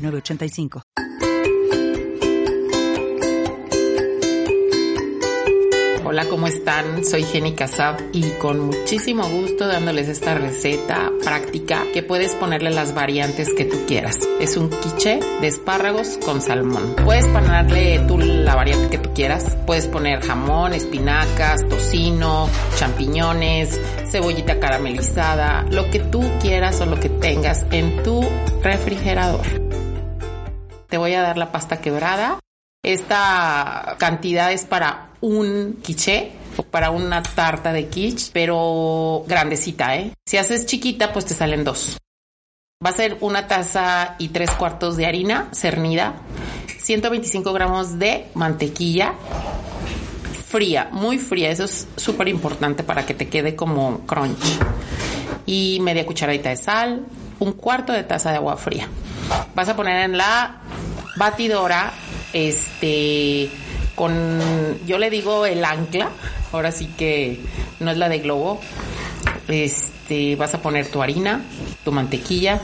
906985. Hola, ¿cómo están? Soy Jenny Casab y con muchísimo gusto dándoles esta receta práctica que puedes ponerle las variantes que tú quieras. Es un quiche de espárragos con salmón. Puedes ponerle tú la variante que tú quieras. Puedes poner jamón, espinacas, tocino, champiñones, cebollita caramelizada, lo que tú quieras o lo que tengas en tu refrigerador. Te voy a dar la pasta quebrada. Esta cantidad es para un quiche o para una tarta de quiche, pero grandecita, ¿eh? Si haces chiquita, pues te salen dos. Va a ser una taza y tres cuartos de harina cernida, 125 gramos de mantequilla fría, muy fría. Eso es súper importante para que te quede como crunch. Y media cucharadita de sal, un cuarto de taza de agua fría. Vas a poner en la batidora, este, con, yo le digo el ancla, ahora sí que no es la de globo. Este, vas a poner tu harina, tu mantequilla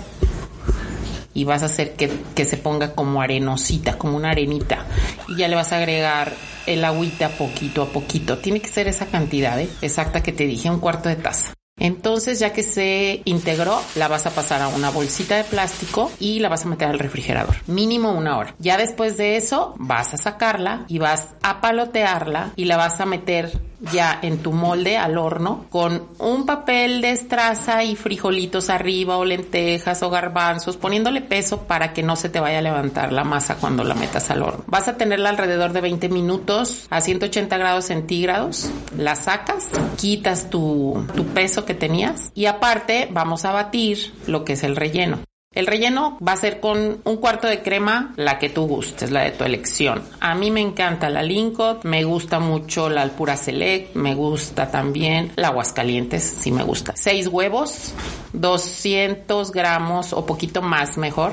y vas a hacer que, que se ponga como arenosita, como una arenita. Y ya le vas a agregar el agüita poquito a poquito. Tiene que ser esa cantidad ¿eh? exacta que te dije, un cuarto de taza. Entonces, ya que se integró, la vas a pasar a una bolsita de plástico y la vas a meter al refrigerador. Mínimo una hora. Ya después de eso, vas a sacarla y vas a palotearla y la vas a meter ya en tu molde al horno con un papel de estraza y frijolitos arriba o lentejas o garbanzos poniéndole peso para que no se te vaya a levantar la masa cuando la metas al horno. Vas a tenerla alrededor de 20 minutos a 180 grados centígrados. La sacas, quitas tu, tu peso que tenías y aparte vamos a batir lo que es el relleno. El relleno va a ser con un cuarto de crema, la que tú gustes, la de tu elección. A mí me encanta la Lincot, me gusta mucho la Alpura Select, me gusta también la Aguascalientes, sí me gusta. Seis huevos, 200 gramos o poquito más mejor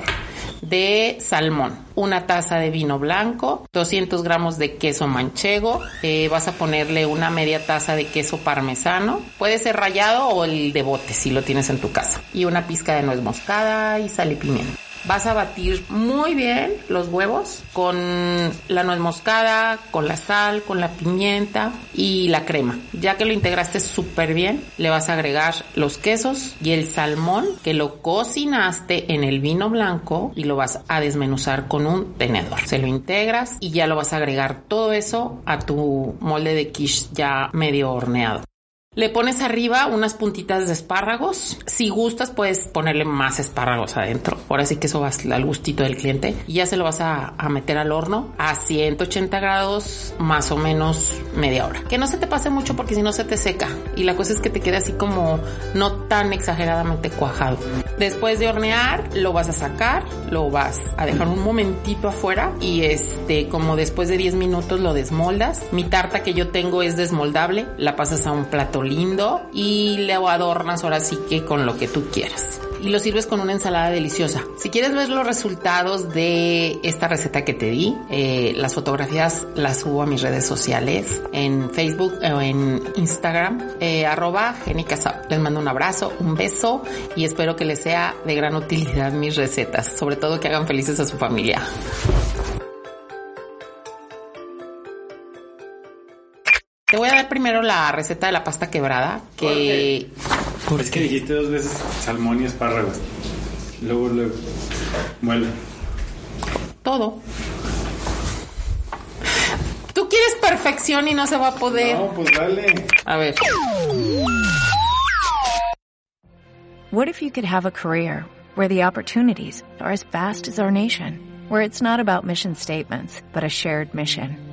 de salmón, una taza de vino blanco, 200 gramos de queso manchego, eh, vas a ponerle una media taza de queso parmesano, puede ser rallado o el de bote si lo tienes en tu casa, y una pizca de nuez moscada y sal y pimienta. Vas a batir muy bien los huevos con la nuez moscada, con la sal, con la pimienta y la crema. Ya que lo integraste súper bien, le vas a agregar los quesos y el salmón que lo cocinaste en el vino blanco y lo vas a desmenuzar con un tenedor. Se lo integras y ya lo vas a agregar todo eso a tu molde de quiche ya medio horneado. Le pones arriba unas puntitas de espárragos. Si gustas, puedes ponerle más espárragos adentro. Ahora sí que eso va al gustito del cliente. Y ya se lo vas a, a, meter al horno a 180 grados, más o menos media hora. Que no se te pase mucho porque si no se te seca. Y la cosa es que te quede así como no tan exageradamente cuajado. Después de hornear, lo vas a sacar, lo vas a dejar un momentito afuera y este, como después de 10 minutos lo desmoldas. Mi tarta que yo tengo es desmoldable. La pasas a un plato lindo y le adornas ahora sí que con lo que tú quieras. Y lo sirves con una ensalada deliciosa. Si quieres ver los resultados de esta receta que te di, eh, las fotografías las subo a mis redes sociales, en Facebook o en Instagram, eh, arroba genicasab. Les mando un abrazo, un beso y espero que les sea de gran utilidad mis recetas, sobre todo que hagan felices a su familia. Te voy a dar primero la receta de la pasta quebrada, que... ¿Por es que dijiste dos veces salmón y espárragos. Luego, luego. Bueno. Todo. Tú quieres perfección y no se va a poder. No, pues dale. A ver. What if you could have a career where the opportunities are as vast as our nation, where it's not about mission statements, but a shared mission?